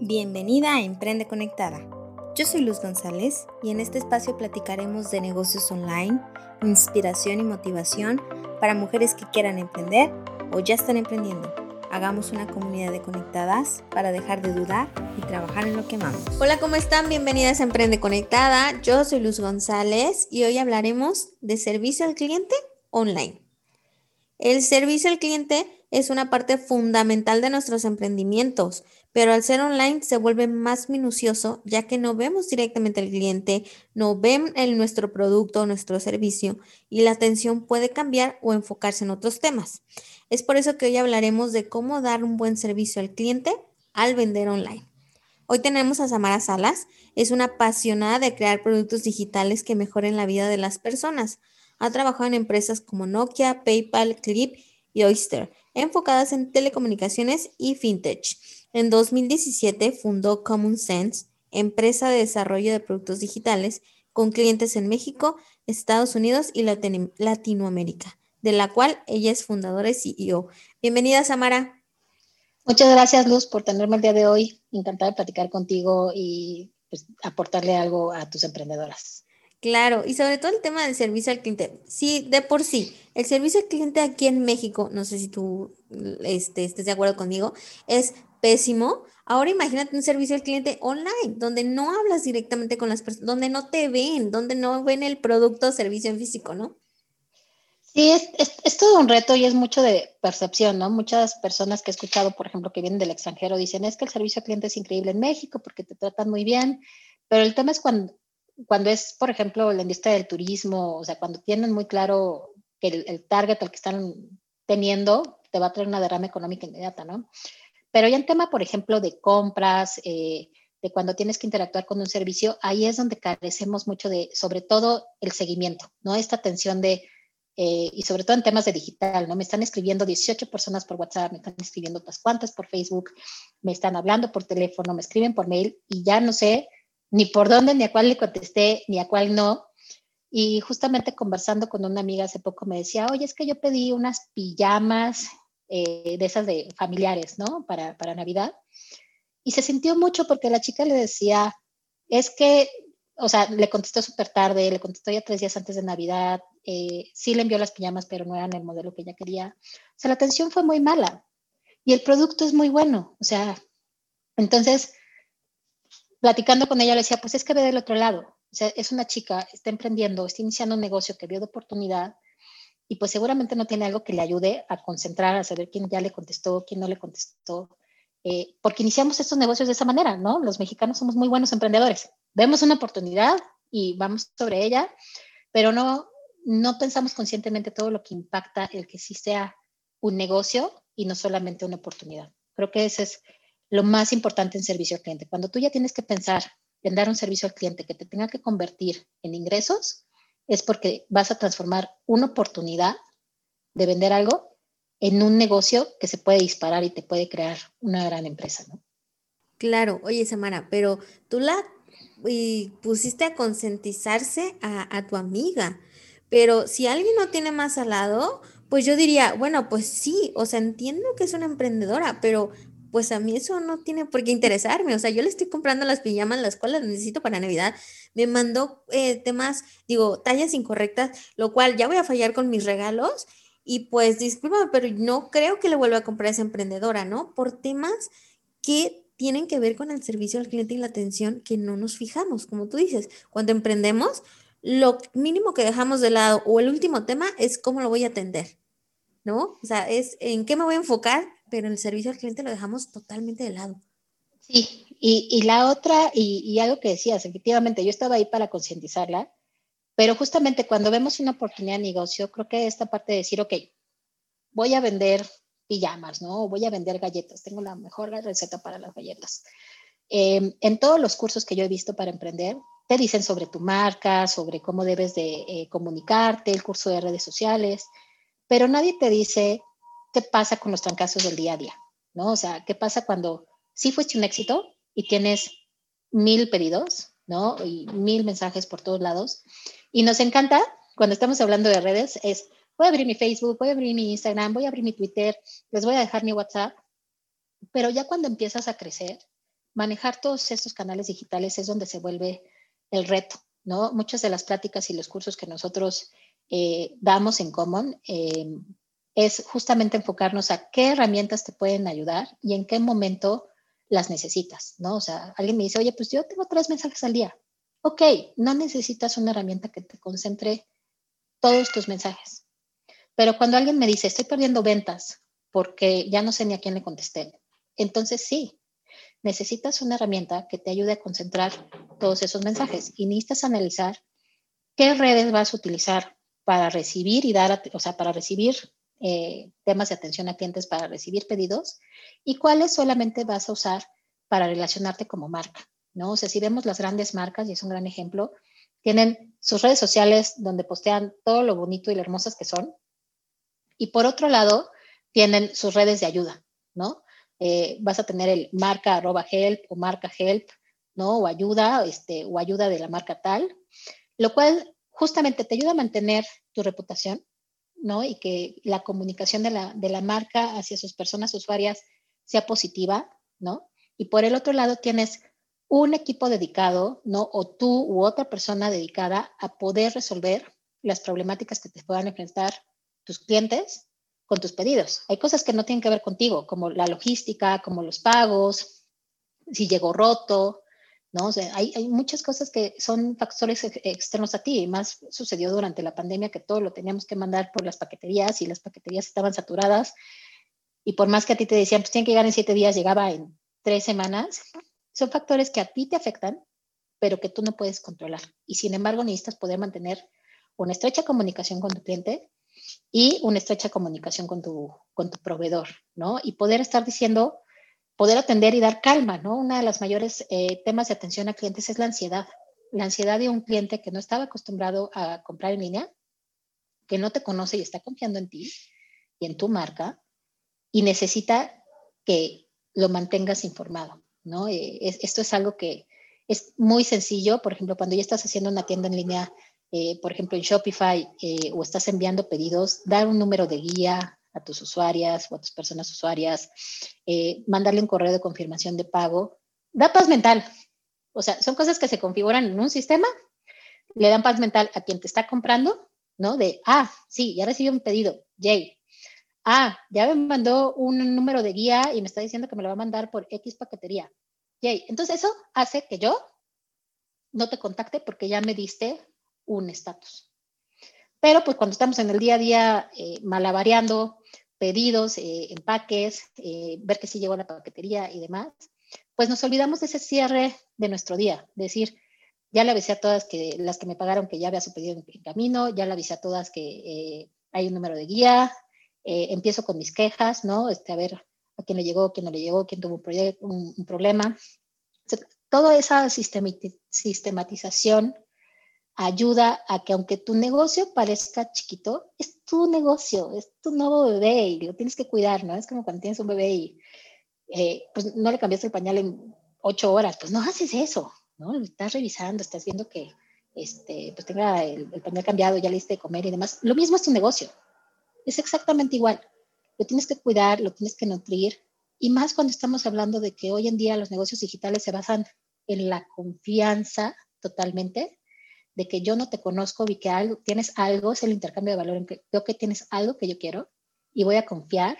Bienvenida a Emprende Conectada. Yo soy Luz González y en este espacio platicaremos de negocios online, inspiración y motivación para mujeres que quieran emprender o ya están emprendiendo. Hagamos una comunidad de conectadas para dejar de dudar y trabajar en lo que amamos. Hola, ¿cómo están? Bienvenidas a Emprende Conectada. Yo soy Luz González y hoy hablaremos de servicio al cliente online. El servicio al cliente es una parte fundamental de nuestros emprendimientos, pero al ser online se vuelve más minucioso ya que no vemos directamente al cliente, no ven el, nuestro producto o nuestro servicio y la atención puede cambiar o enfocarse en otros temas. Es por eso que hoy hablaremos de cómo dar un buen servicio al cliente al vender online. Hoy tenemos a Samara Salas, es una apasionada de crear productos digitales que mejoren la vida de las personas. Ha trabajado en empresas como Nokia, PayPal, Clip y Oyster enfocadas en telecomunicaciones y fintech. En 2017 fundó Common Sense, empresa de desarrollo de productos digitales con clientes en México, Estados Unidos y Latinoamérica, de la cual ella es fundadora y CEO. Bienvenida, Samara. Muchas gracias, Luz, por tenerme el día de hoy. Encantada de platicar contigo y pues, aportarle algo a tus emprendedoras. Claro, y sobre todo el tema del servicio al cliente. Sí, de por sí, el servicio al cliente aquí en México, no sé si tú este, estés de acuerdo conmigo, es pésimo. Ahora imagínate un servicio al cliente online, donde no hablas directamente con las personas, donde no te ven, donde no ven el producto o servicio en físico, ¿no? Sí, es, es, todo un reto y es mucho de percepción, ¿no? Muchas personas que he escuchado, por ejemplo, que vienen del extranjero, dicen, es que el servicio al cliente es increíble en México porque te tratan muy bien, pero el tema es cuando, cuando es, por ejemplo, la industria del turismo, o sea, cuando tienen muy claro que el, target al que están teniendo te va a traer una derrama económica inmediata, ¿no? Pero ya en tema, por ejemplo, de compras, eh, de cuando tienes que interactuar con un servicio, ahí es donde carecemos mucho de, sobre todo, el seguimiento, ¿no? Esta atención de, eh, y sobre todo en temas de digital, ¿no? Me están escribiendo 18 personas por WhatsApp, me están escribiendo otras cuantas por Facebook, me están hablando por teléfono, me escriben por mail y ya no sé ni por dónde, ni a cuál le contesté, ni a cuál no. Y justamente conversando con una amiga hace poco me decía, oye, es que yo pedí unas pijamas eh, de esas de familiares, ¿no? Para, para Navidad. Y se sintió mucho porque la chica le decía, es que, o sea, le contestó súper tarde, le contestó ya tres días antes de Navidad, eh, sí le envió las pijamas, pero no eran el modelo que ella quería. O sea, la atención fue muy mala y el producto es muy bueno. O sea, entonces platicando con ella le decía, pues es que ve del otro lado. O sea, es una chica, está emprendiendo, está iniciando un negocio que vio de oportunidad y pues seguramente no tiene algo que le ayude a concentrar, a saber quién ya le contestó, quién no le contestó. Eh, porque iniciamos estos negocios de esa manera, ¿no? Los mexicanos somos muy buenos emprendedores. Vemos una oportunidad y vamos sobre ella, pero no, no pensamos conscientemente todo lo que impacta el que sí sea un negocio y no solamente una oportunidad. Creo que ese es lo más importante en servicio al cliente. Cuando tú ya tienes que pensar en dar un servicio al cliente que te tenga que convertir en ingresos, es porque vas a transformar una oportunidad de vender algo en un negocio que se puede disparar y te puede crear una gran empresa, ¿no? Claro, oye Samara, pero tú la pusiste a concientizarse a, a tu amiga, pero si alguien no tiene más al lado, pues yo diría, bueno, pues sí, o sea, entiendo que es una emprendedora, pero pues a mí eso no tiene por qué interesarme. O sea, yo le estoy comprando las pijamas, las cuales necesito para Navidad. Me mandó eh, temas, digo, tallas incorrectas, lo cual ya voy a fallar con mis regalos. Y pues discúlpame, pero no creo que le vuelva a comprar a esa emprendedora, ¿no? Por temas que tienen que ver con el servicio al cliente y la atención que no nos fijamos, como tú dices. Cuando emprendemos, lo mínimo que dejamos de lado o el último tema es cómo lo voy a atender, ¿no? O sea, es en qué me voy a enfocar pero el servicio al cliente lo dejamos totalmente de lado. Sí, y, y la otra, y, y, algo que decías, efectivamente, yo estaba ahí para concientizarla, pero justamente cuando vemos una oportunidad de negocio, creo que esta parte de decir, ok, voy a vender pijamas, ¿no? voy a vender galletas, tengo la mejor receta para las galletas. Eh, en todos los cursos que yo he visto para emprender, te dicen sobre tu marca, sobre cómo debes de eh, comunicarte, el curso de redes sociales, pero nadie te dice qué pasa con los trancazos del día a día, ¿no? O sea, qué pasa cuando sí fuiste un éxito y tienes mil pedidos, ¿no? Y mil mensajes por todos lados. Y nos encanta, cuando estamos hablando de redes, es, voy a abrir mi Facebook, voy a abrir mi Instagram, voy a abrir mi Twitter, les voy a dejar mi WhatsApp, pero ya cuando empiezas a crecer, manejar todos estos canales digitales es donde se vuelve el reto, ¿no? Muchas de las prácticas y los cursos que nosotros eh, damos en Common eh, es justamente enfocarnos a qué herramientas te pueden ayudar y en qué momento las necesitas, ¿no? O sea, alguien me dice, oye, pues yo tengo tres mensajes al día. Ok, no necesitas una herramienta que te concentre todos tus mensajes. Pero cuando alguien me dice, estoy perdiendo ventas porque ya no sé ni a quién le contesté, entonces sí, necesitas una herramienta que te ayude a concentrar todos esos mensajes y necesitas analizar qué redes vas a utilizar para recibir y dar, o sea, para recibir eh, temas de atención a clientes, para recibir pedidos y cuáles solamente vas a usar para relacionarte como marca, ¿no? O sea, si vemos las grandes marcas, y es un gran ejemplo, tienen sus redes sociales donde postean todo lo bonito y lo hermosas que son. Y por otro lado, tienen sus redes de ayuda, ¿no? Eh, vas a tener el marca arroba help o marca help, ¿no? O ayuda, este, o ayuda de la marca tal, lo cual justamente te ayuda a mantener tu reputación, ¿no? Y que la comunicación de la, de la marca hacia sus personas usuarias sea positiva, ¿no? Y por el otro lado tienes un equipo dedicado, ¿no? O tú u otra persona dedicada a poder resolver las problemáticas que te puedan enfrentar tus clientes con tus pedidos. Hay cosas que no tienen que ver contigo, como la logística, como los pagos, si llegó roto, ¿no? O sea, hay, hay muchas cosas que son factores externos a ti, y más sucedió durante la pandemia que todo lo teníamos que mandar por las paqueterías y las paqueterías estaban saturadas. Y por más que a ti te decían, pues tienen que llegar en siete días, llegaba en tres semanas, son factores que a ti te afectan, pero que tú no puedes controlar. Y sin embargo, necesitas poder mantener una estrecha comunicación con tu cliente y una estrecha comunicación con tu, con tu proveedor, ¿no? Y poder estar diciendo, poder atender y dar calma, ¿no? Una de las mayores eh, temas de atención a clientes es la ansiedad. La ansiedad de un cliente que no estaba acostumbrado a comprar en línea, que no te conoce y está confiando en ti y en tu marca y necesita que lo mantengas informado. ¿no? Eh, esto es algo que es muy sencillo, por ejemplo, cuando ya estás haciendo una tienda en línea, eh, por ejemplo, en Shopify o estás enviando pedidos, dar un número de guía a tus usuarias o a tus personas usuarias, mandarle un correo de confirmación de pago, da paz mental. O sea, son cosas que se configuran en un sistema, le dan paz mental a quien te está comprando, ¿no? De, ah, sí, ya recibí un pedido, yay, Ah, ya me mandó un número de guía y me está diciendo que me lo va a mandar por X paquetería. Yay. Entonces eso hace que yo no te contacte porque ya me diste un estatus. Pero pues cuando estamos en el día a día eh, malabareando pedidos, eh, empaques, eh, ver que sí llegó la paquetería y demás, pues nos olvidamos de ese cierre de nuestro día. Decir, ya le avisé a todas las que me pagaron que ya había su pedido en, camino, ya le avisé a todas que hay un número de guía, eh, empiezo con mis quejas, ¿no? Este, a ver a quién le llegó, quién no le llegó, quién tuvo un, problema. toda esa sistematización ayuda a que aunque tu negocio parezca chiquito, es tu negocio, es tu nuevo bebé y lo tienes que cuidar, ¿no? Es como cuando tienes un bebé y eh, pues no le cambiaste el pañal en ocho horas, pues no haces eso, ¿no? Estás revisando, estás viendo que este, pues tenga el, el pañal cambiado, ya le diste de comer y demás. Lo mismo es tu negocio es exactamente igual. Lo tienes que cuidar, lo tienes que nutrir. Y más cuando estamos hablando de que hoy en día los negocios digitales se basan en la confianza totalmente, de que yo no te conozco, vi que algo, tienes algo, es el intercambio de valor, en que veo que tienes algo que yo quiero y voy a confiar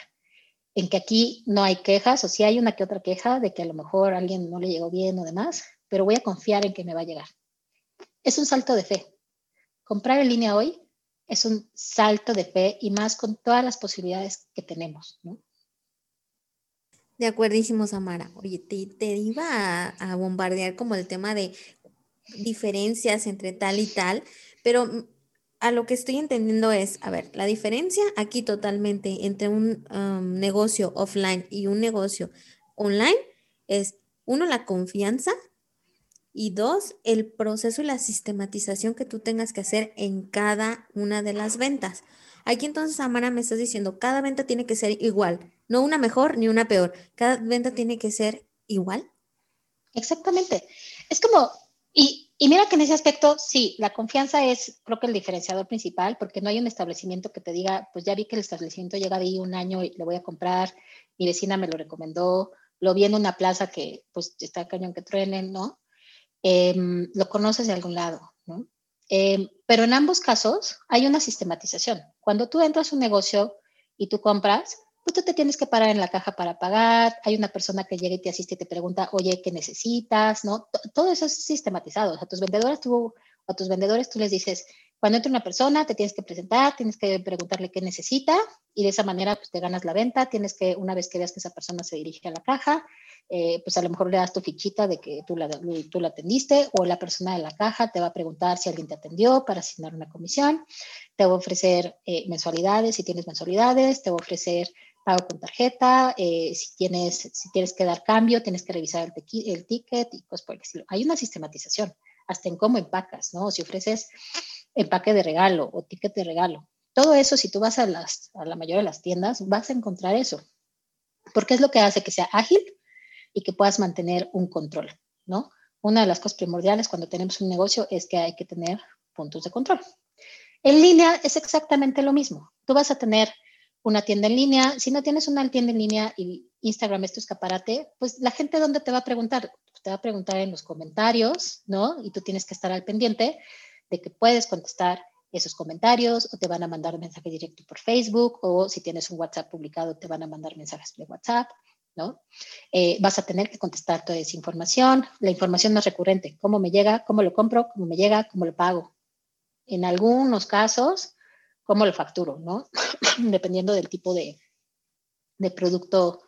en que aquí no hay quejas, o si hay una que otra queja de que a lo mejor alguien no le llegó bien o demás, pero voy a confiar en que me va a llegar. Es un salto de fe. Comprar en línea hoy es un salto de fe y más con todas las posibilidades que tenemos, ¿no? De acuerdísimo, Samara. Oye, te iba a, bombardear como el tema de diferencias entre tal y tal, pero a lo que estoy entendiendo es, a ver, la diferencia aquí totalmente entre un um, negocio offline y un negocio online es, uno, la confianza y dos, el proceso y la sistematización que tú tengas que hacer en cada una de las ventas. Aquí entonces, Amara, me estás diciendo, cada venta tiene que ser igual, no una mejor ni una peor. Cada venta tiene que ser igual. Exactamente. Es como, y, y mira que en ese aspecto, sí, la confianza es, creo que el diferenciador principal, porque no hay un establecimiento que te diga, pues ya vi que el establecimiento llega ahí un año y le voy a comprar, mi vecina me lo recomendó, lo vi en una plaza que pues está cañón que truenen, ¿no? Em, lo conoces de algún lado, ¿no? Em, pero en ambos casos hay una sistematización. Cuando tú entras a un negocio y tú compras, pues tú te tienes que parar en la caja para pagar, hay una persona que llega y te asiste y te pregunta, oye, ¿qué necesitas? ¿No? todo eso es sistematizado. O tus vendedores tú, a tus vendedores tú les dices, cuando entra una persona, te tienes que presentar, tienes que preguntarle qué necesita y de esa manera pues, te ganas la venta. Tienes que, una vez que veas que esa persona se dirige a la caja, eh, pues a lo mejor le das tu fichita de que tú la, tú la atendiste o la persona de la caja te va a preguntar si alguien te atendió para asignar una comisión. Te va a ofrecer eh, mensualidades, si tienes mensualidades, te va a ofrecer pago con tarjeta, eh, si, tienes, si tienes que dar cambio, tienes que revisar el, ticket y cosas por el. Hay una sistematización, hasta en cómo empacas, ¿no? Si ofreces empaque de regalo o ticket de regalo. Todo eso, si tú vas a, las, a la mayoría de las tiendas, vas a encontrar eso. Porque es lo que hace que sea ágil y que puedas mantener un control, ¿no? Una de las cosas primordiales cuando tenemos un negocio es que hay que tener puntos de control. En línea es exactamente lo mismo. Tú vas a tener una tienda en línea. Si no tienes una tienda en línea y Instagram es tu escaparate, pues la gente dónde te va a preguntar? Te va a preguntar en los comentarios, ¿no? Y tú tienes que estar al pendiente de que puedes contestar esos comentarios o te van a mandar mensaje directo por Facebook o si tienes un WhatsApp publicado te van a mandar mensajes de WhatsApp, ¿no? Eh, vas a tener que contestar toda esa información, la información más recurrente, cómo me llega, cómo lo compro, cómo me llega, cómo lo pago. En algunos casos, cómo lo facturo, ¿no? Dependiendo del tipo de, de producto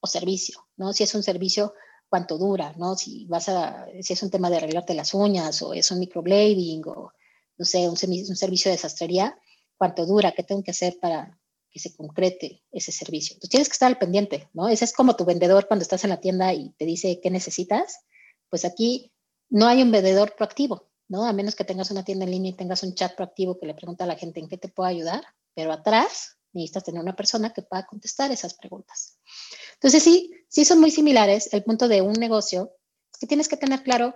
o servicio, ¿no? Si es un servicio, cuánto dura, ¿no? Si vas a, si es un tema de arreglarte las uñas o es un microblading o, no sé, un, un servicio de sastrería, cuánto dura, qué tengo que hacer para que se concrete ese servicio. Entonces tienes que estar al pendiente, ¿no? Ese es como tu vendedor cuando estás en la tienda y te dice qué necesitas. Pues aquí no hay un vendedor proactivo, ¿no? A menos que tengas una tienda en línea y tengas un chat proactivo que le pregunta a la gente en qué te puedo ayudar, pero atrás necesitas tener una persona que pueda contestar esas preguntas. Entonces, sí, sí son muy similares. El punto de un negocio es que tienes que tener claro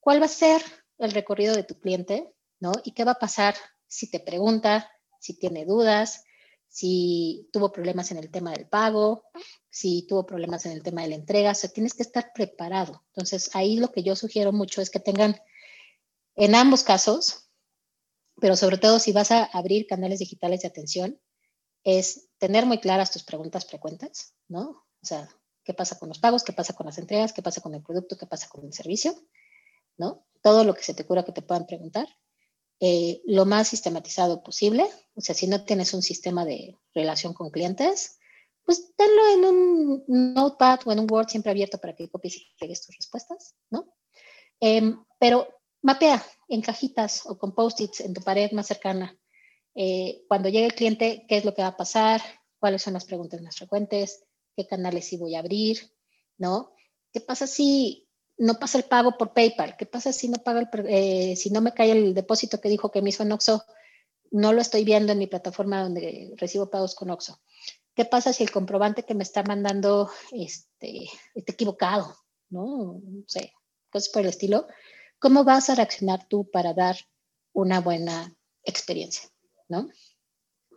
cuál va a ser el recorrido de tu cliente, ¿no? Y qué va a pasar si te pregunta, si tiene dudas, si tuvo problemas en el tema del pago, si tuvo problemas en el tema de la entrega. O sea, tienes que estar preparado. Entonces, ahí lo que yo sugiero mucho es que tengan en ambos casos, pero sobre todo si vas a abrir canales digitales de atención, es tener muy claras tus preguntas frecuentes, ¿no? O sea, ¿qué pasa con los pagos? ¿Qué pasa con las entregas? ¿Qué pasa con el producto? ¿Qué pasa con el servicio? ¿No? Todo lo que se te cura que te puedan preguntar. Eh, lo más sistematizado posible. O sea, si no tienes un sistema de relación con clientes, pues tenlo en un notepad o en un Word siempre abierto para que copies y pegues tus respuestas, ¿no? Em, pero mapea en cajitas o con post-its en tu pared más cercana eh, cuando llegue el cliente, qué es lo que va a pasar, cuáles son las preguntas más frecuentes, qué canales sí voy a abrir, ¿no? ¿Qué pasa si no pasa el pago por PayPal? ¿Qué pasa si no paga eh, si no me cae el depósito que dijo que me hizo en Oxxo? No lo estoy viendo en mi plataforma donde recibo pagos con Oxxo. ¿Qué pasa si el comprobante que me está mandando este, está equivocado? ¿No? No sé, cosas por el estilo. ¿Cómo vas a reaccionar tú para dar una buena experiencia? ¿no?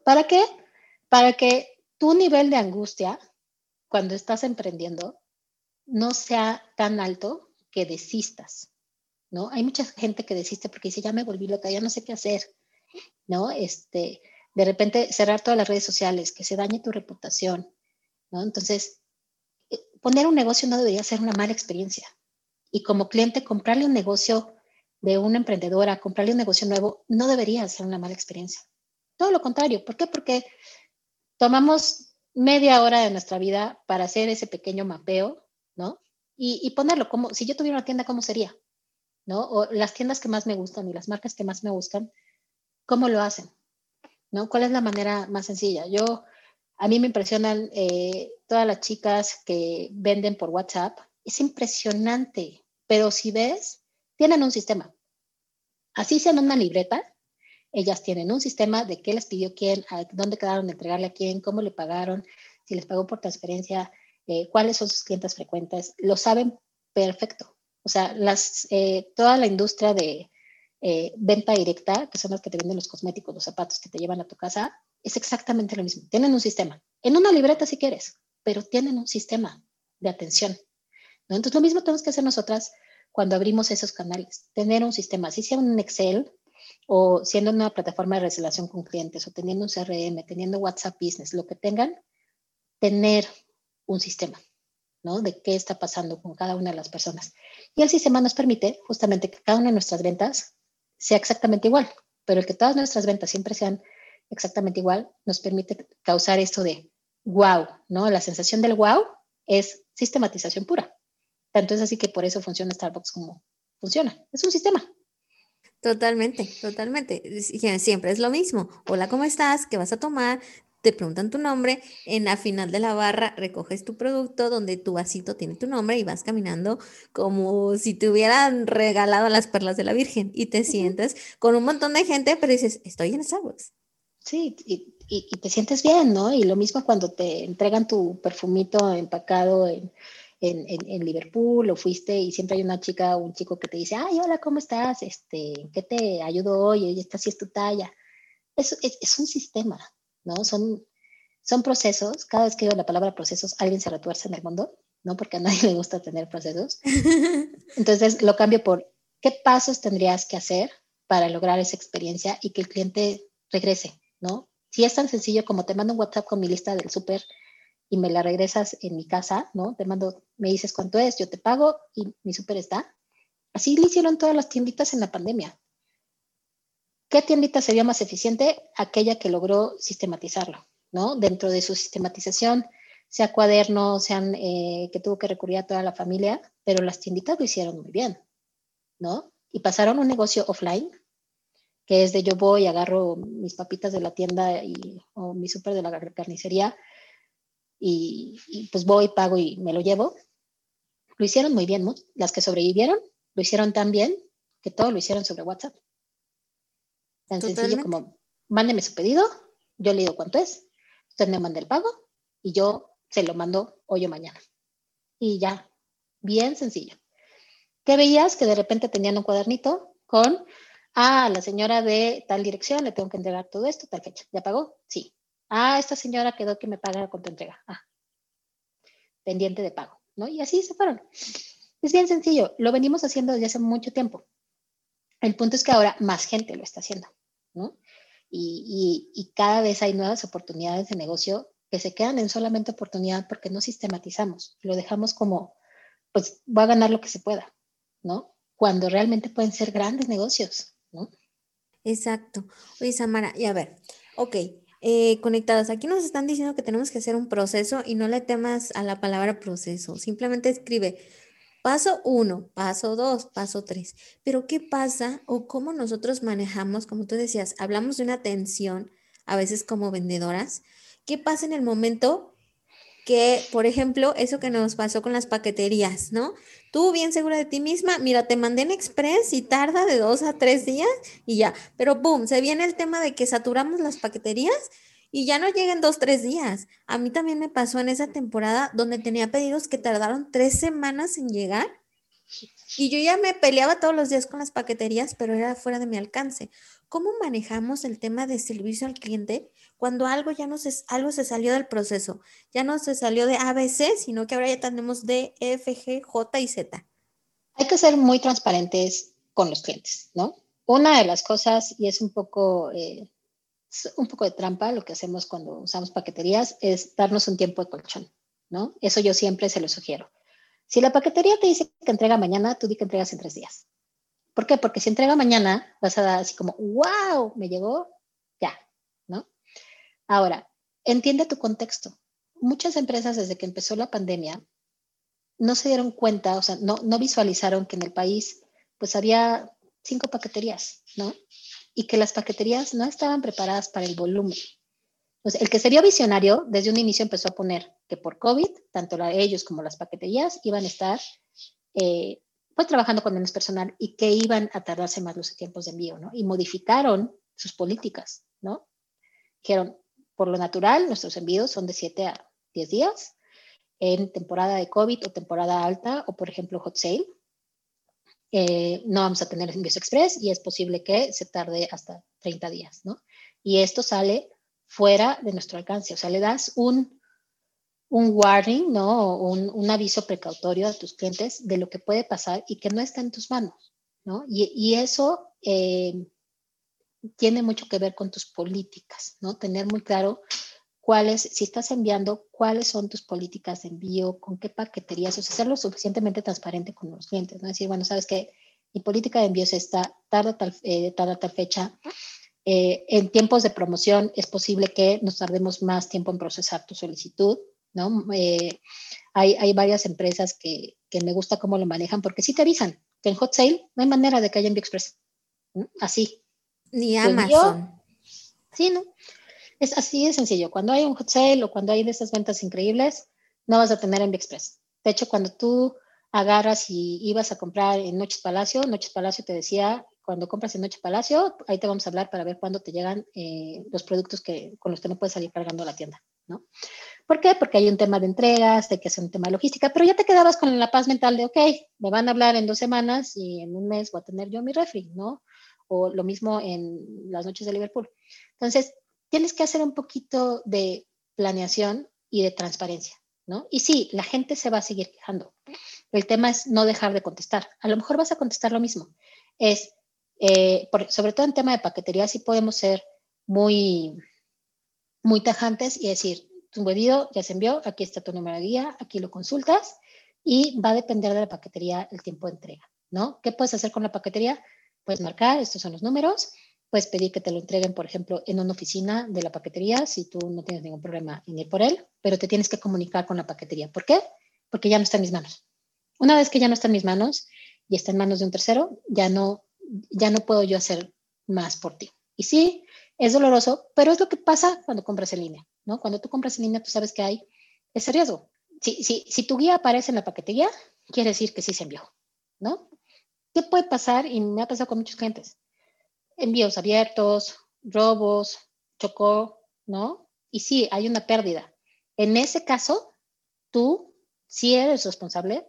¿Para qué? Para que tu nivel de angustia cuando estás emprendiendo no sea tan alto que desistas, ¿no? Hay mucha gente que desiste porque dice, ya me volví loca, ya no sé qué hacer, ¿no? Este, de repente cerrar todas las redes sociales, que se dañe tu reputación, ¿no? Entonces, eh, poner un negocio no debería ser una mala experiencia. Y como cliente, comprarle un negocio de una emprendedora, comprarle un negocio nuevo, no debería ser una mala experiencia. Todo lo contrario. ¿Por qué? Porque tomamos media hora de nuestra vida para hacer ese pequeño mapeo, ¿no? Y, ponerlo como, si yo tuviera una tienda, ¿cómo sería? ¿No? O las tiendas que más me gustan y las marcas que más me gustan, ¿cómo lo hacen? ¿No? ¿Cuál es la manera más sencilla? Yo, a mí me impresionan eh, todas las chicas que venden por WhatsApp. Es impresionante, pero si ves, tienen un sistema. Así sea en una libreta, ellas tienen un sistema de qué les pidió quién, dónde quedaron de entregarle a quién, cómo le pagaron, si les pagó por transferencia, eh, cuáles son sus clientes frecuentes. Lo saben perfecto. O sea, las, eh, toda la industria de eh, venta directa, que son las que te venden los cosméticos, los zapatos que te llevan a tu casa, es exactamente lo mismo. Tienen un sistema. En una libreta si quieres, pero tienen un sistema. de atención. Entonces, lo mismo tenemos que hacer nosotras cuando abrimos esos canales, tener un sistema, si sea un Excel o siendo una plataforma de relación con clientes o teniendo un CRM, teniendo WhatsApp Business, lo que tengan, tener un sistema, ¿no? De qué está pasando con cada una de las personas. Y el sistema nos permite justamente que cada una de nuestras ventas sea exactamente igual, pero el que todas nuestras ventas siempre sean exactamente igual nos permite causar esto de wow, ¿no? La sensación del wow es sistematización pura. Tanto es así que por eso funciona Starbucks como funciona. Es un sistema. Totalmente, totalmente. Siempre es lo mismo. Hola, ¿cómo estás? ¿Qué vas a tomar? Te preguntan tu nombre. En la final de la barra recoges tu producto donde tu vasito tiene tu nombre y vas caminando como si te hubieran regalado las perlas de la Virgen y te sientes con un montón de gente, pero dices, estoy en Starbucks. Sí, y, y, te sientes bien, ¿no? Y lo mismo cuando te entregan tu perfumito empacado en en, en, Liverpool o fuiste y siempre hay una chica o un chico que te dice, ay, hola, ¿cómo estás? Este, ¿Qué te ayudo hoy? Esta sí es tu talla. Es, es, es, un sistema, ¿no? Son, son procesos. Cada vez que digo la palabra procesos, alguien se retuerce en el mundo, ¿no? Porque a nadie le gusta tener procesos. Entonces lo cambio por, ¿qué pasos tendrías que hacer para lograr esa experiencia y que el cliente regrese, ¿no? Si es tan sencillo como te mando un WhatsApp con mi lista del súper y me la regresas en mi casa, ¿no? Te mando, me dices cuánto es, yo te pago y mi súper está. Así lo hicieron todas las tienditas en la pandemia. ¿Qué tiendita sería más eficiente? Aquella que logró sistematizarlo, ¿no? Dentro de su sistematización, sea cuaderno, sean eh, que tuvo que recurrir a toda la familia, pero las tienditas lo hicieron muy bien, ¿no? Y pasaron un negocio offline, que es de yo voy, agarro mis papitas de la tienda y, o mi súper de la carnicería y, pues voy, pago y me lo llevo. Lo hicieron muy bien, las que sobrevivieron lo hicieron tan bien que todo lo hicieron sobre WhatsApp. Tan sencillo como, mándeme su pedido, yo le digo cuánto es, usted me manda el pago y yo se lo mando hoy o mañana. Y ya, bien sencillo. ¿Qué veías? Que de repente tenían un cuadernito con, ah, la señora de tal dirección, le tengo que entregar todo esto, tal fecha. ¿Ya pagó? Sí. Ah, esta señora quedó que me paga con tu entrega. Ah, pendiente de pago, ¿no? Y así se fueron. Es bien sencillo, lo venimos haciendo desde hace mucho tiempo. El punto es que ahora más gente lo está haciendo, ¿no? Y, y, cada vez hay nuevas oportunidades de negocio que se quedan en solamente oportunidad porque no sistematizamos, lo dejamos como, pues va a ganar lo que se pueda, ¿no? Cuando realmente pueden ser grandes negocios, ¿no? Exacto. Oye, Samara, y a ver, ok, eh, conectados. Aquí nos están diciendo que tenemos que hacer un proceso y no le temas a la palabra proceso. Simplemente escribe paso uno, paso dos, paso tres. Pero ¿qué pasa o cómo nosotros manejamos, como tú decías, hablamos de una tensión, a veces como vendedoras? ¿Qué pasa en el momento que, por ejemplo, eso que nos pasó con las paqueterías, ¿no? Tú bien segura de ti misma, mira, te mandé en Express y tarda de dos a tres días y ya, pero boom, se viene el tema de que saturamos las paqueterías y ya no llegan dos, tres días. A mí también me pasó en esa temporada donde tenía pedidos que tardaron tres semanas en llegar y yo ya me peleaba todos los días con las paqueterías, pero era fuera de mi alcance. ¿Cómo manejamos el tema de servicio al cliente cuando algo ya no se, algo se salió del proceso, ya no se salió de ABC, sino que ahora ya tenemos D, E, F, G, J y Z. Hay que ser muy transparentes con los clientes, ¿no? Una de las cosas, y es un poco, eh, un poco de trampa lo que hacemos cuando usamos paqueterías, es darnos un tiempo de colchón, ¿no? Eso yo siempre se lo sugiero. Si la paquetería te dice que entrega mañana, tú di que entregas en tres días. ¿Por qué? Porque si entrega mañana, vas a dar así como, wow, me llegó. Ahora, entiende tu contexto. Muchas empresas desde que empezó la pandemia no se dieron cuenta, o sea, no, no visualizaron que en el país pues había cinco paqueterías, ¿no? Y que las paqueterías no estaban preparadas para el volumen. El que sería visionario desde un inicio empezó a poner que por COVID, tanto ellos como las paqueterías iban a estar eh, pues trabajando con menos personal y que iban a tardarse más los tiempos de envío, ¿no? Y modificaron sus políticas, ¿no? Dijeron, por lo natural, nuestros envíos son de 7 a 10 días en temporada de COVID o temporada alta o, por ejemplo, hot sale. Eh, no vamos a tener envíos express y es posible que se tarde hasta 30 días, ¿no? Y esto sale fuera de nuestro alcance, o sea, le das un, un warning, ¿no? Un, un, aviso precautorio a tus clientes de lo que puede pasar y que no está en tus manos, ¿no? Y, y eso eh, tiene mucho que ver con tus políticas, ¿no? Tener muy claro cuáles, si estás enviando, cuáles son tus políticas de envío, con qué paqueterías, o sea, ser lo suficientemente transparente con los clientes, ¿no? Decir, bueno, sabes que mi política de envíos está tarde tal, eh, tal, tal fecha. Eh, en tiempos de promoción es posible que nos tardemos más tiempo en procesar tu solicitud, ¿no? Eh, hay, hay, varias empresas que, que, me gusta cómo lo manejan porque sí te avisan que en Hot Sale no hay manera de que haya envío express. Así. Ni Amazon. sí, ¿no? Es así de sencillo. Cuando hay un hot sale o cuando hay de esas ventas increíbles, no vas a tener envío express. De hecho, cuando tú agarras y ibas a comprar en Noches Palacio, Noches Palacio te decía, cuando compras en Noches Palacio, ahí te vamos a hablar para ver cuándo te llegan eh, los productos que, con los que no puedes salir cargando a la tienda, ¿no? ¿Por qué? Porque hay un tema de entregas, de que hacer un tema de logística, pero ya te quedabas con la paz mental de, ok, me van a hablar en dos semanas y en un mes voy a tener yo mi refri, ¿no? O lo mismo en las noches de Liverpool. Entonces, tienes que hacer un poquito de planeación y de transparencia, ¿no? Y sí, la gente se va a seguir quejando. El tema es no dejar de contestar. A lo mejor vas a contestar lo mismo. Es, eh, sobre todo en tema de paquetería, sí podemos ser muy, muy tajantes y decir, tu pedido ya se envió, aquí está tu número de guía, aquí lo consultas y va a depender de la paquetería el tiempo de entrega, ¿no? ¿Qué puedes hacer con la paquetería? Puedes marcar, estos son los números, puedes pedir que te lo entreguen, por ejemplo, en una oficina de la paquetería si tú no tienes ningún problema en ir por él, pero te tienes que comunicar con la paquetería. ¿Por qué? Porque ya no está en mis manos. Una vez que ya no está en mis manos y está en manos de un tercero, ya no, ya no puedo yo hacer más por ti. Y sí, es doloroso, pero es lo que pasa cuando compras en línea. ¿no? Cuando tú compras en línea, tú sabes que hay ese riesgo. Si, si, si tu guía aparece en la paquetería, quiere decir que sí se envió, ¿no? ¿Qué puede pasar? Y me ha pasado con muchos clientes. Envíos abiertos, robos, chocó, ¿no? Y sí, hay una pérdida. En ese caso, tú sí eres responsable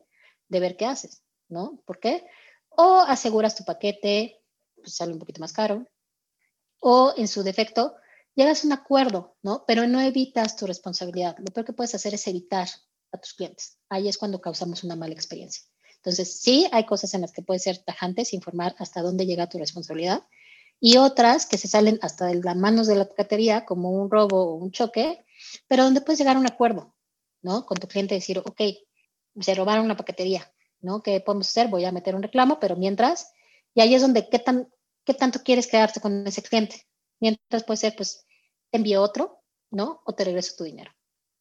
de ver qué haces, ¿no? ¿Por qué? O aseguras tu paquete, pues sale un poquito más caro, o en su defecto, llegas a un acuerdo, ¿no? Pero no evitas tu responsabilidad. Lo peor que puedes hacer es evitar a tus clientes. Ahí es cuando causamos una mala experiencia. Entonces, sí, hay cosas en las que puedes ser tajantes, informar hasta dónde llega tu responsabilidad, y otras que se salen hasta de las manos de la paquetería, como un robo o un choque, pero donde puedes llegar a un acuerdo, ¿no? Con tu cliente decir, ok, se robaron una paquetería, ¿no? ¿Qué podemos hacer? Voy a meter un reclamo, pero mientras, y ahí es donde, ¿qué, tan, qué tanto quieres quedarte con ese cliente? Mientras puede ser, pues, te envío otro, ¿no? O te regreso tu dinero.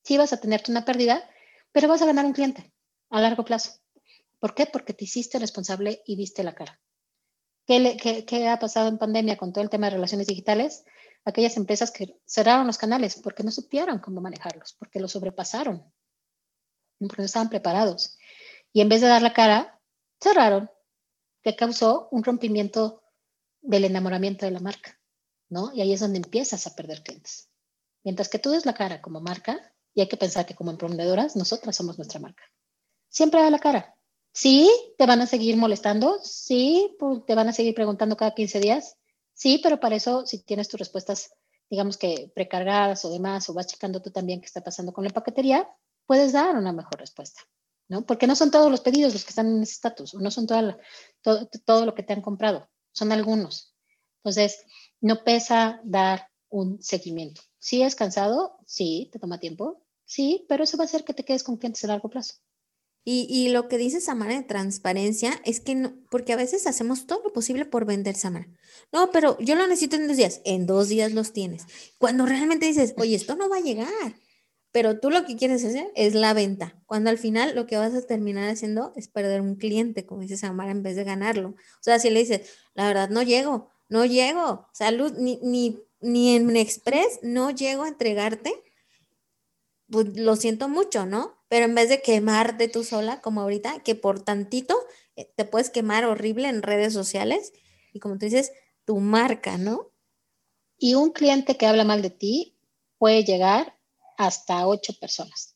Sí vas a tenerte una pérdida, pero vas a ganar un cliente a largo plazo. ¿Por qué? Porque te hiciste responsable y viste la cara. ¿Qué, qué, qué ha pasado en pandemia con todo el tema de relaciones digitales? Aquellas empresas que cerraron los canales porque no supieron cómo manejarlos, porque los sobrepasaron, porque no estaban preparados. Y en vez de dar la cara, cerraron, que causó un rompimiento del enamoramiento de la marca. ¿no? Y ahí es donde empiezas a perder clientes. Mientras que tú des la cara como marca, y hay que pensar que como emprendedoras, nosotras somos nuestra marca. Siempre da la cara. Sí, te van a seguir molestando, sí, te van a seguir preguntando cada 15 días, sí, pero para eso, si tienes tus respuestas, digamos que precargadas o demás, o vas checando tú también qué está pasando con la paquetería, puedes dar una mejor respuesta, ¿no? Porque no son todos los pedidos los que están en ese estatus, no son todo, todo lo que te han comprado, son algunos. Entonces, no pesa dar un seguimiento. Si es cansado, sí, te toma tiempo, sí, pero eso va a hacer que te quedes con clientes a largo plazo. Y, y, lo que dice Samara de transparencia es que no, porque a veces hacemos todo lo posible por vender Samara. No, pero yo lo necesito en dos días. En dos días los tienes. Cuando realmente dices, oye, esto no va a llegar. Pero tú lo que quieres hacer es la venta. Cuando al final lo que vas a terminar haciendo es perder un cliente, como dice Samara, en vez de ganarlo. O sea, si le dices, la verdad no llego, no llego, salud, ni, ni, ni en Express no llego a entregarte, pues lo siento mucho, ¿no? Pero en vez de quemarte tú sola, como ahorita, que por tantito eh, te puedes quemar horrible en redes sociales y como tú dices, tu marca, ¿no? Y un cliente que habla mal de ti puede llegar hasta ocho personas,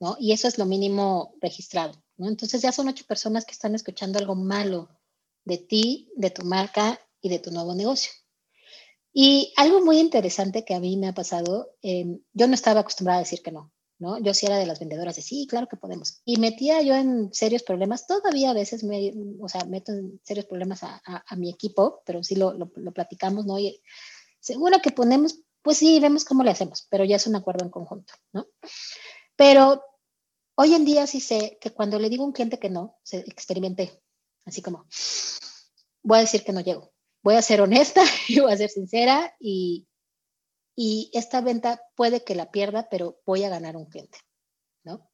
¿no? Y eso es lo mínimo registrado, ¿no? Entonces ya son ocho personas que están escuchando algo malo de ti, de tu marca y de tu nuevo negocio. Y algo muy interesante que a mí me ha pasado, em, yo no estaba acostumbrada a decir que no, ¿no? Yo sí era de las vendedoras de sí, claro que podemos. Y metía yo en serios problemas, todavía a veces me, o sea, meto en serios problemas a, mi equipo, pero sí lo, lo, platicamos, ¿no? Y seguro que ponemos, pues sí, vemos cómo le hacemos, pero ya es un acuerdo en conjunto, ¿no? Pero hoy en día sí sé que cuando le digo a un cliente que no, se experimenté, así como, voy a decir que no llego, voy a ser honesta y voy a ser sincera y, y esta venta puede que la pierda, pero voy a ganar un cliente, ¿no?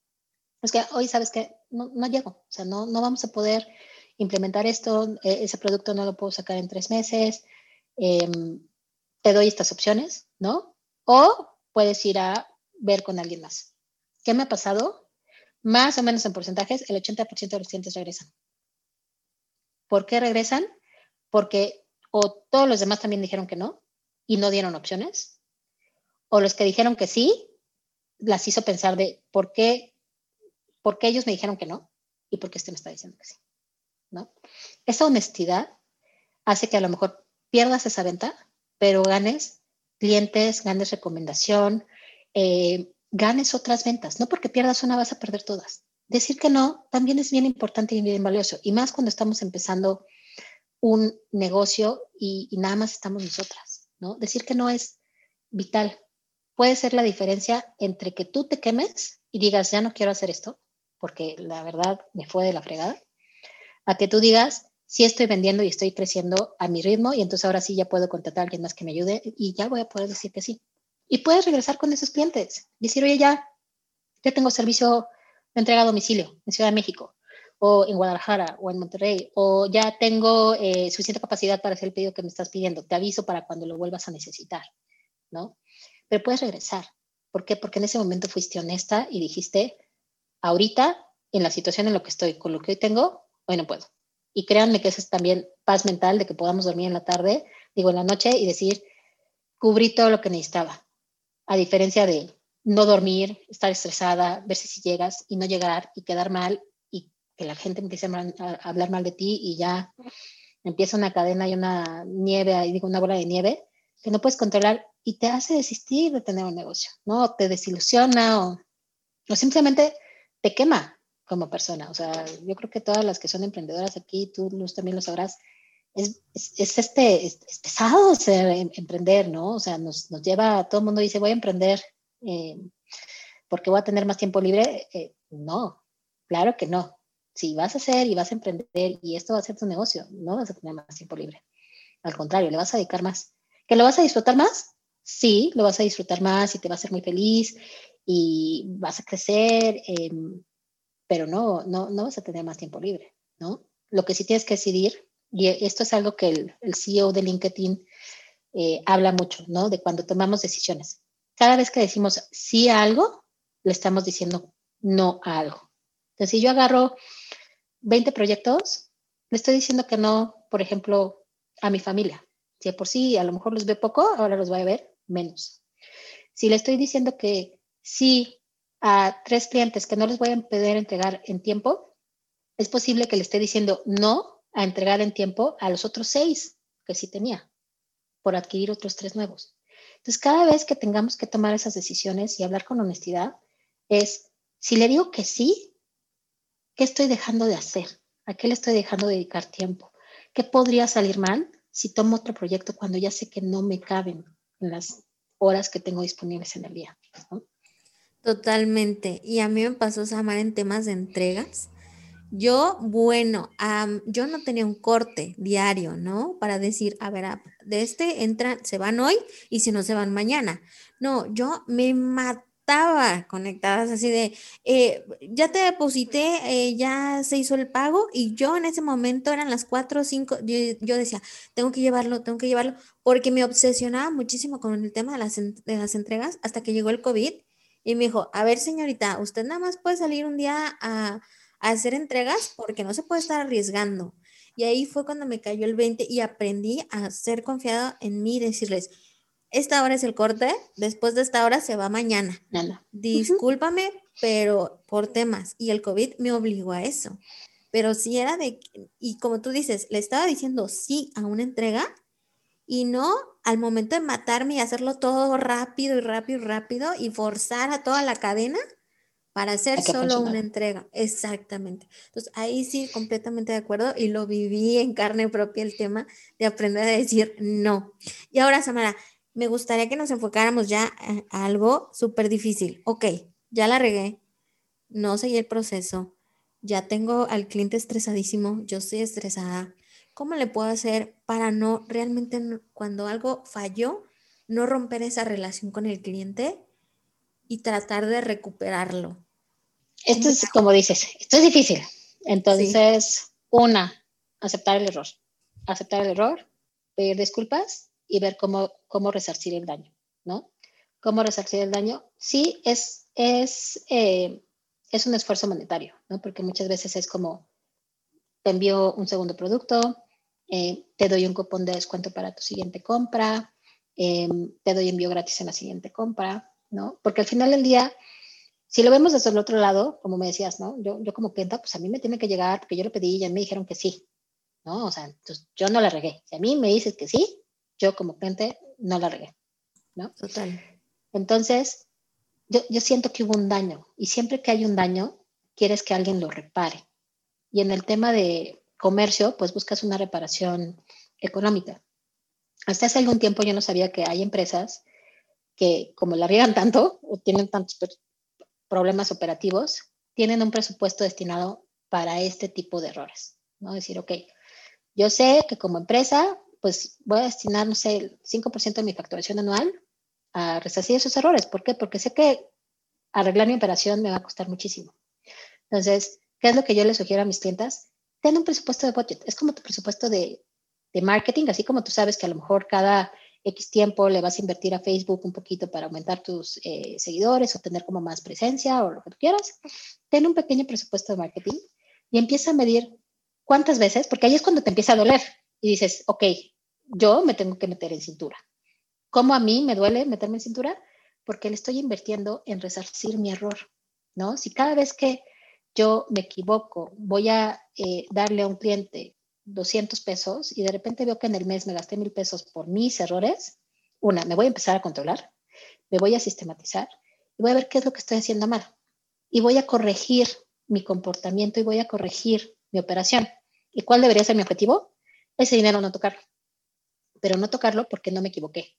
Es que hoy sabes que no, no llego, o sea, no, no vamos a poder implementar esto, e, ese producto no lo puedo sacar en tres meses, em, te doy estas opciones, ¿no? O puedes ir a ver con alguien más. ¿Qué me ha pasado? Más o menos en porcentajes, el 80% de los clientes regresan. ¿Por qué regresan? Porque o todos los demás también dijeron que no y no dieron opciones, o los que dijeron que sí, las hizo pensar de por qué, por qué ellos me dijeron que no y por qué este me está diciendo que sí. ¿no? Esa honestidad hace que a lo mejor pierdas esa venta, pero ganes clientes, ganes recomendación, eh, ganes otras ventas. No porque pierdas una vas a perder todas. Decir que no también es bien importante y bien valioso, y más cuando estamos empezando un negocio y, nada más estamos nosotras. ¿no? Decir que no es vital puede ser la diferencia entre que tú te quemes y digas, ya no quiero hacer esto, porque la verdad me fue de la fregada, a que tú digas, sí estoy vendiendo y estoy creciendo a mi ritmo y entonces ahora sí ya puedo contratar a alguien más que me ayude y ya voy a poder decir que sí. Y puedes regresar con esos clientes, decir, oye, ya, ya tengo servicio de entrega a domicilio en Ciudad de México o en Guadalajara o en Monterrey, o ya tengo eh, suficiente capacidad para hacer el pedido que me estás pidiendo, te aviso para cuando lo vuelvas a necesitar, ¿no? pero puedes regresar. ¿Por? Porque en ese momento fuiste honesta y dijiste, ahorita, en la situación en la que estoy, con lo que hoy tengo, hoy no puedo. Y créanme que eso es también paz mental de que podamos dormir en la tarde, digo en la noche, y decir, cubrí todo lo que necesitaba. A diferencia de no dormir, estar estresada, ver si llegas y no llegar y quedar mal que la gente empiece a hablar mal de ti y ya empieza una cadena y una nieve, digo una bola de nieve, que no puedes controlar y te hace desistir de tener un negocio, ¿no? Te desilusiona o, o simplemente te quema como persona. O sea, yo creo que todas las que son emprendedoras aquí, tú Luz también lo sabrás, es, es, este, es, pesado em, emprender, ¿no? O sea, nos, nos, lleva, todo el mundo dice, voy a emprender eh, porque voy a tener más tiempo libre. Eh, no, claro que no. Si vas a hacer y vas a emprender y esto va a ser tu negocio, no vas a tener más tiempo libre. Al contrario, le vas a dedicar más. ¿Que lo vas a disfrutar más? sí, lo vas a disfrutar más y te va a hacer muy feliz y vas a crecer, em, pero no, no, no vas a tener más tiempo libre, ¿no? Lo que sí tienes que decidir, y esto es algo que el, el CEO de LinkedIn eh, habla mucho, ¿no? De cuando tomamos decisiones. Cada vez que decimos sí a algo, le estamos diciendo no a algo. Entonces, si yo agarro 20 proyectos, le estoy diciendo que no, por ejemplo, a mi familia. Si por sí a lo mejor los ve poco, ahora los voy a ver menos. Si le estoy diciendo que sí a tres clientes que no les voy a poder entregar en tiempo, es posible que le esté diciendo no a entregar en tiempo a los otros seis que sí tenía por adquirir otros tres nuevos. Entonces, cada vez que tengamos que tomar esas decisiones y hablar con honestidad, es, si le digo que sí, ¿qué estoy dejando de hacer? ¿A qué le estoy dejando de dedicar tiempo? ¿Qué podría salir mal si tomo otro proyecto cuando ya sé que no me caben las horas que tengo disponibles en el día. Totalmente. Y a mí me pasó, Samar, en temas de entregas. Yo, bueno, yo no tenía un corte diario, ¿no? Para decir, a ver, de este entran, se van hoy y si no se van mañana. No, yo me maté estaba conectadas así de, eh, ya te deposité, eh, ya se hizo el pago y yo en ese momento eran las 4 o 5, yo, decía, tengo que llevarlo, tengo que llevarlo, porque me obsesionaba muchísimo con el tema de las, de las entregas hasta que llegó el COVID y me dijo, a ver señorita, usted nada más puede salir un día a, a hacer entregas porque no se puede estar arriesgando. Y ahí fue cuando me cayó el 20 y aprendí a ser confiada en mí decirles, esta hora es el corte, después de esta hora se va mañana. Discúlpame, pero por temas. Y el COVID me obligó a eso. Pero si era de, y como tú dices, le estaba diciendo sí a una entrega y no al momento de matarme y hacerlo todo rápido y rápido y rápido y forzar a toda la cadena para hacer solo una entrega. Exactamente. Entonces, ahí sí, completamente de acuerdo y lo viví en carne propia el tema de aprender a decir no. Y ahora, Samara, me gustaría que nos enfocáramos ya a algo súper difícil. Ok, ya la regué, no seguí el proceso, ya tengo al cliente estresadísimo, yo estoy estresada. ¿Cómo le puedo hacer para no realmente cuando algo falló, no romper esa relación con el cliente y tratar de recuperarlo? Esto es como dices, esto es difícil. Entonces, una, aceptar el error. Aceptar el error, pedir disculpas y ver cómo, cómo resarcir el daño, ¿no? ¿Cómo resarcir el daño? Sí, es, es, eh, es un esfuerzo monetario, ¿no? Porque muchas veces es como, te envío un segundo producto, eh, te doy un cupón de descuento para tu siguiente compra, eh, te doy envío gratis en la siguiente compra, ¿no? Porque al final del día, si lo vemos desde el otro lado, como me decías, ¿no? Yo, yo como clienta, pues a mí me tiene que llegar, porque yo lo pedí y ya me dijeron que sí, ¿no? O sea, entonces yo no la regué. Si a mí me dices que sí, yo como cliente no la regué, ¿no? Total. Entonces, yo, yo siento que hubo un daño y siempre que hay un daño, quieres que alguien lo repare. Y en el tema de comercio, pues buscas una reparación económica. Hasta hace algún tiempo yo no sabía que hay empresas que como la riegan tanto o tienen tantos problemas operativos, tienen un presupuesto destinado para este tipo de errores. ¿no? Decir, ok, yo sé que como empresa pues voy a destinar, no sé, el 5% de mi facturación anual a resarcir esos errores. ¿Por qué? Porque sé que arreglar mi operación me va a costar muchísimo. Entonces, ¿qué es lo que yo le sugiero a mis clientas? Ten un presupuesto de budget. Es como tu presupuesto de, de marketing, así como tú sabes que a lo mejor cada X tiempo le vas a invertir a Facebook un poquito para aumentar tus eh, seguidores o tener como más presencia o lo que tú quieras. Ten un pequeño presupuesto de marketing y empieza a medir cuántas veces, porque ahí es cuando te empieza a doler y dices, ok, yo me tengo que meter en cintura. ¿Cómo a mí me duele meterme en cintura? Porque le estoy invirtiendo en resarcir mi error, ¿no? Si cada vez que yo me equivoco, voy a eh, darle a un cliente 200 pesos y de repente veo que en el mes me gasté mil pesos por mis errores, una, me voy a empezar a controlar, me voy a sistematizar y voy a ver qué es lo que estoy haciendo mal. Y voy a corregir mi comportamiento y voy a corregir mi operación. ¿Y cuál debería ser mi objetivo? Ese dinero no tocarlo pero no tocarlo porque no me equivoqué.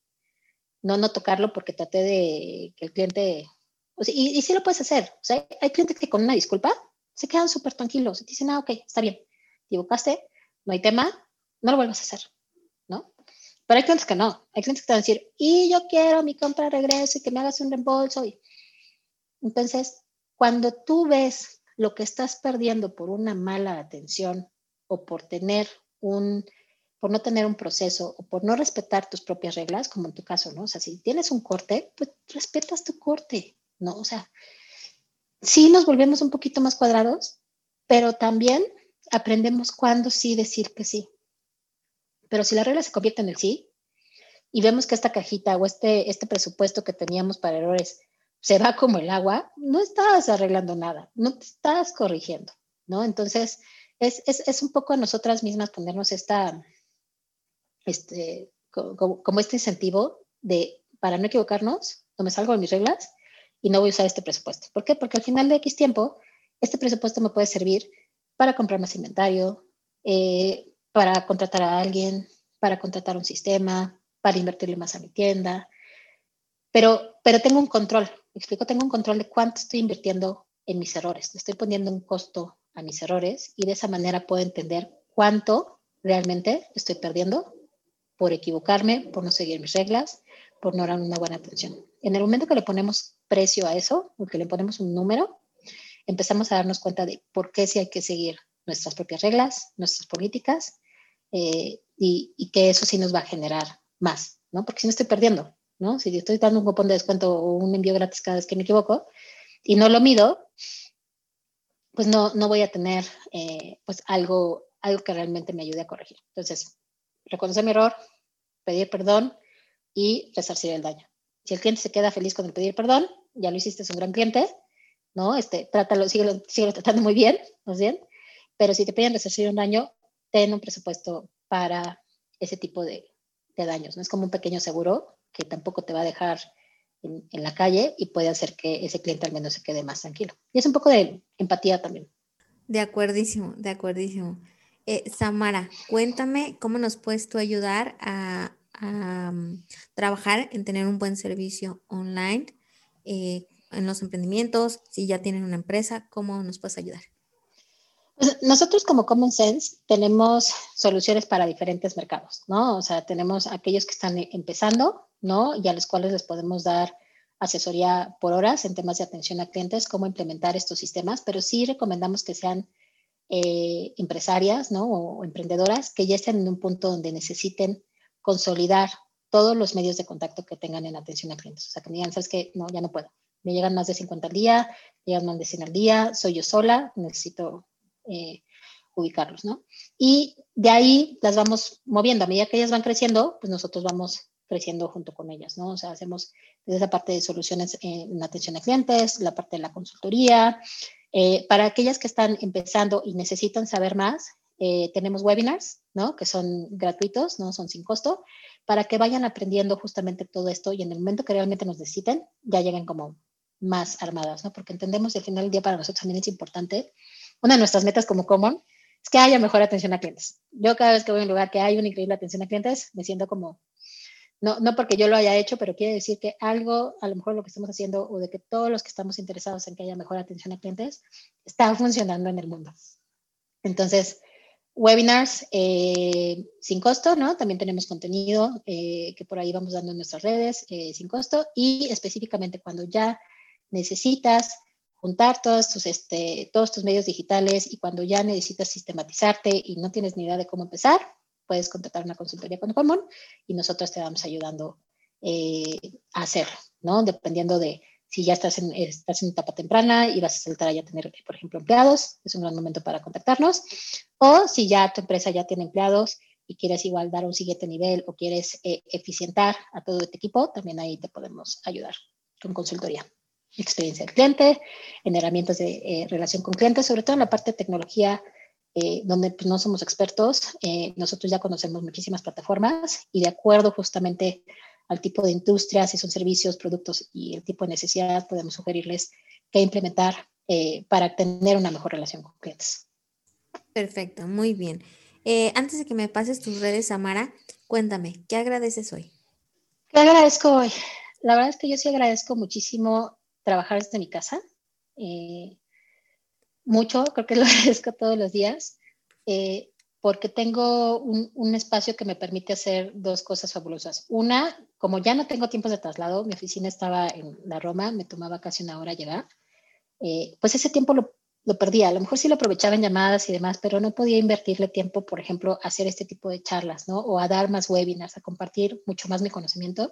No, no tocarlo porque traté de que el cliente... y, y sí lo puedes hacer. O sea, hay clientes que con una disculpa se quedan súper tranquilos. Dicen, ah, ok, está bien, te equivocaste, no hay tema, no lo vuelvas a hacer, ¿no? Pero hay clientes que no. Hay clientes que te van a decir, y yo quiero mi compra de regreso y que me hagas un reembolso. Y... Entonces, cuando tú ves lo que estás perdiendo por una mala atención o por tener un por no tener un proceso o por no respetar tus propias reglas, como en tu caso, ¿no? O sea, si tienes un corte, pues respetas tu corte, ¿no? O sea, sí nos volvemos un poquito más cuadrados, pero también aprendemos cuándo sí decir que sí. Pero si la regla se convierte en el sí y vemos que esta cajita o este, este presupuesto que teníamos para errores se va como el agua, no estás arreglando nada, no te estás corrigiendo, ¿no? Entonces, es, es, es un poco a nosotras mismas ponernos esta, este, como, este incentivo de, para no equivocarnos, no me salgo de mis reglas y no voy a usar este presupuesto. ¿Por qué? Porque al final de X tiempo, este presupuesto me puede servir para comprar más inventario, eh, para contratar a alguien, para contratar un sistema, para invertirle más a mi tienda. Pero, pero tengo un control, me explico, tengo un control de cuánto estoy invirtiendo en mis errores. Estoy poniendo un costo a mis errores y de esa manera puedo entender cuánto realmente estoy perdiendo por equivocarme, por no seguir mis reglas, por no dar una buena atención. En el momento que le ponemos precio a eso, o que le ponemos un número, empezamos a darnos cuenta de por qué sí hay que seguir nuestras propias reglas, nuestras políticas, eh, y, que eso sí nos va a generar más, ¿no? Porque si no estoy perdiendo, ¿no? Si estoy dando un cupón de descuento o un envío gratis cada vez que me equivoco y no lo mido, pues no, no voy a tener eh, pues algo, algo que realmente me ayude a corregir. Entonces, reconocer mi error, pedir perdón y resarcir el daño. Si el cliente se queda feliz con el pedir perdón, ya lo hiciste, es un gran cliente, ¿no? Este, trátalo, síguelo, síguelo tratando muy bien, ¿no bien? Pero si te piden resarcir un daño, ten un presupuesto para ese tipo de, de daños, ¿no? Es como un pequeño seguro que tampoco te va a dejar en, la calle y puede hacer que ese cliente al menos se quede más tranquilo. Y es un poco de empatía también. De acuerdísimo, de acuerdísimo. Eh, Samara, cuéntame cómo nos puedes tú ayudar a, mm, trabajar en tener un buen servicio online eh, en los emprendimientos, si ya tienen una empresa, ¿cómo nos puedes ayudar? Pues, nosotros como Common Sense tenemos soluciones para diferentes mercados, ¿no? O sea, tenemos aquellos que están empezando, ¿no? Y a los cuales les podemos dar asesoría por horas en temas de atención a clientes, cómo implementar estos sistemas, pero sí recomendamos que sean eh, empresarias, ¿no? O, emprendedoras que ya estén en un punto donde necesiten consolidar todos los medios de contacto que tengan en atención a clientes. O sea, que me digan, ¿sabes qué? No, ya no puedo. Me llegan más de 50 al día, llegan más de 100 al día, soy yo sola, necesito eh, ubicarlos, ¿no? Y de ahí las vamos moviendo. A medida que ellas van creciendo, pues nosotros vamos creciendo junto con ellas, ¿no? O sea, hacemos desde esa parte de soluciones en atención a clientes, la parte de la consultoría. Eh, para aquellas que están empezando y necesitan saber más, eh, tenemos webinars, ¿no? Que son gratuitos, ¿no? Son sin costo, para que vayan aprendiendo justamente todo esto y en el momento que realmente nos necesiten, ya lleguen como más armadas, ¿no? Porque entendemos que al final del día para nosotros también es importante una de nuestras metas como Common es que haya mejor atención a clientes. Yo cada vez que voy a un lugar que hay una increíble atención a clientes, me siento como, no, no porque yo lo haya hecho, pero quiere decir que algo, a lo mejor lo que estamos haciendo o de que todos los que estamos interesados en que haya mejor atención a clientes, está funcionando en el mundo. Entonces, webinars eh, sin costo, ¿no? También tenemos contenido eh, que por ahí vamos dando en nuestras redes eh, sin costo y específicamente cuando ya necesitas juntar todos tus, este, todos tus medios digitales y cuando ya necesitas sistematizarte y no tienes ni idea de cómo empezar, puedes contratar una consultoría con Common y nosotros te vamos ayudando eh, a hacerlo, ¿no? Dependiendo de si ya estás en, estás en etapa temprana y vas a saltar a ya tener, por ejemplo, empleados, es un gran momento para contactarnos. O si ya tu empresa ya tiene empleados y quieres igual dar un siguiente nivel o quieres eh, eficientar a todo tu equipo, también ahí te podemos ayudar con consultoría experiencia del cliente, en herramientas de eh, relación con clientes, sobre todo en la parte de tecnología, eh, donde pues, no somos expertos. Eh, nosotros ya conocemos muchísimas plataformas y de acuerdo justamente al tipo de industria, si son servicios, productos y el tipo de necesidad, podemos sugerirles qué implementar para tener una mejor relación con clientes. Perfecto, muy bien. antes de que me pases tus redes, Samara, cuéntame, ¿qué agradeces hoy? ¿Qué agradezco hoy? La verdad es que yo sí agradezco muchísimo trabajar desde mi casa. Eh, mucho, creo que lo agradezco todos los días, eh, porque tengo un, espacio que me permite hacer dos cosas fabulosas. Una, como ya no tengo tiempos de traslado, mi oficina estaba en la Roma, me tomaba casi una hora llegar, eh, pues ese tiempo lo, lo, perdía. A lo mejor sí lo aprovechaba en llamadas y demás, pero no podía invertirle tiempo, por ejemplo, a hacer este tipo de charlas, ¿no? O a dar más webinars, a compartir mucho más mi conocimiento.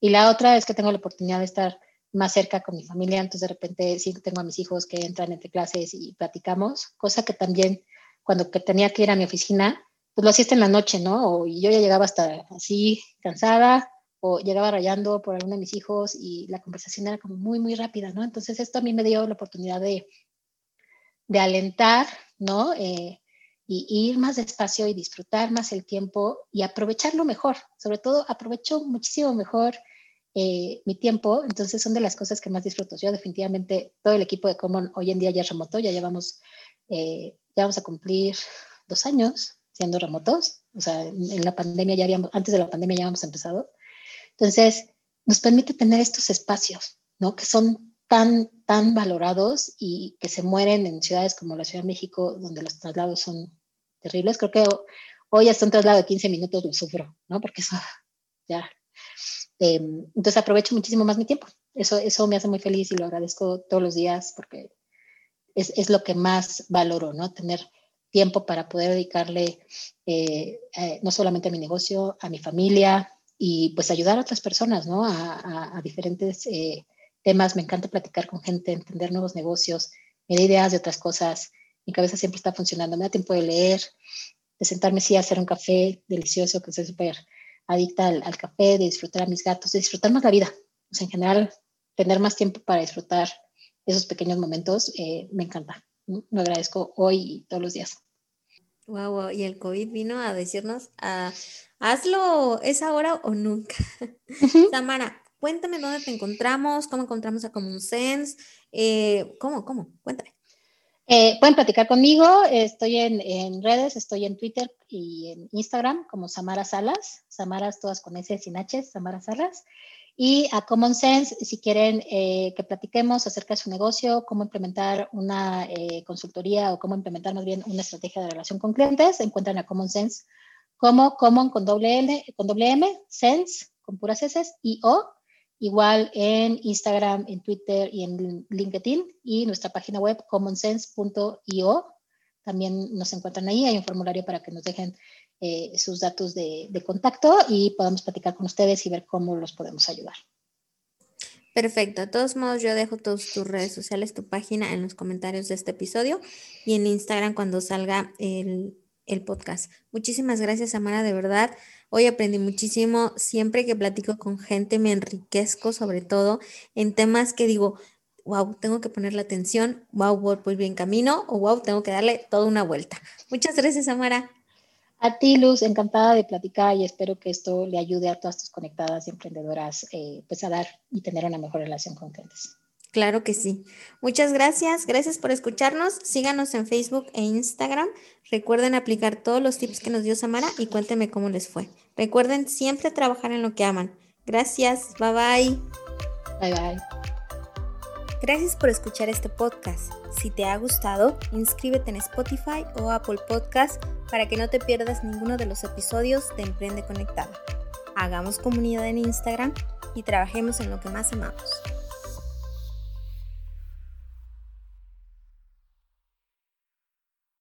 Y la otra es que tengo la oportunidad de estar más cerca con mi familia, entonces de repente sí tengo a mis hijos que entran entre clases y platicamos, cosa que también cuando que tenía que ir a mi oficina, pues lo hacía en la noche, ¿no? Y yo ya llegaba hasta así cansada o llegaba rayando por alguno de mis hijos y la conversación era como muy, muy rápida, ¿no? Entonces esto a mí me dio la oportunidad de, de alentar, ¿no? Eh, y, y ir más despacio y disfrutar más el tiempo y aprovecharlo mejor. Sobre todo aprovecho muchísimo mejor eh, mi tiempo, entonces son de las cosas que más disfruto. Yo definitivamente, todo el equipo de Common hoy en día ya es remoto, ya llevamos, eh, ya vamos a cumplir dos años siendo remotos, o sea, en, la pandemia ya habíamos, antes de la pandemia ya habíamos empezado. Entonces, nos permite tener estos espacios, ¿no? Que son tan, tan valorados y que se mueren en ciudades como la Ciudad de México, donde los traslados son terribles. Creo que hoy hasta un traslado de 15 minutos lo sufro, ¿no? Porque eso ya Em, entonces aprovecho muchísimo más mi tiempo. Eso, eso me hace muy feliz y lo agradezco todos los días porque es, es lo que más valoro, ¿no? Tener tiempo para poder dedicarle eh, eh, no solamente a mi negocio, a mi familia y pues ayudar a otras personas, ¿no? A, diferentes eh, temas. Me encanta platicar con gente, entender nuevos negocios, me da ideas de otras cosas. Mi cabeza siempre está funcionando. Me da tiempo de leer, de sentarme sí hacer un café delicioso que soy súper adicta al, café, de disfrutar a mis gatos, de disfrutar más la vida. O sea, en general, tener más tiempo para disfrutar esos pequeños momentos eh, me encanta. Lo agradezco hoy y todos los días. Wow, wow, y el COVID vino a decirnos, a, hazlo, es ahora o nunca. Tamara, cuéntame dónde te encontramos, cómo encontramos a Common Sense, eh, cómo, cómo, cuéntame. Eh, pueden platicar conmigo, estoy en, redes, estoy en Twitter y en Instagram como Samara Salas, Samaras todas con S sin H, Samara Salas. Y a Common Sense, si quieren eh, que platiquemos acerca de su negocio, cómo implementar una eh, consultoría o cómo implementar más bien una estrategia de relación con clientes, encuentran a Common Sense como Common con doble, L, con doble M, Sense con puras S y O igual en Instagram, en Twitter y en LinkedIn y nuestra página web commonsense.io. También nos encuentran ahí, hay un formulario para que nos dejen eh, sus datos de, contacto y podamos platicar con ustedes y ver cómo los podemos ayudar. Perfecto. De todos modos, yo dejo todas tus redes sociales, tu página en los comentarios de este episodio y en Instagram cuando salga el, el podcast. Muchísimas gracias, Amara, de verdad. Hoy aprendí muchísimo. Siempre que platico con gente me enriquezco, sobre todo en temas que digo, wow, tengo que ponerle atención, wow, voy bien camino o wow, tengo que darle toda una vuelta. Muchas gracias, Amara. A ti, Luz, encantada de platicar y espero que esto le ayude a todas tus conectadas y emprendedoras eh, pues a dar y tener una mejor relación con clientes. Claro que sí. Muchas gracias. Gracias por escucharnos. Síganos en Facebook e Instagram. Recuerden aplicar todos los tips que nos dio Samara y cuéntenme cómo les fue. Recuerden siempre trabajar en lo que aman. Gracias. Bye bye. Bye bye. Gracias por escuchar este podcast. Si te ha gustado, inscríbete en Spotify o Apple Podcast para que no te pierdas ninguno de los episodios de Emprende Conectada. Hagamos comunidad en Instagram y trabajemos en lo que más amamos.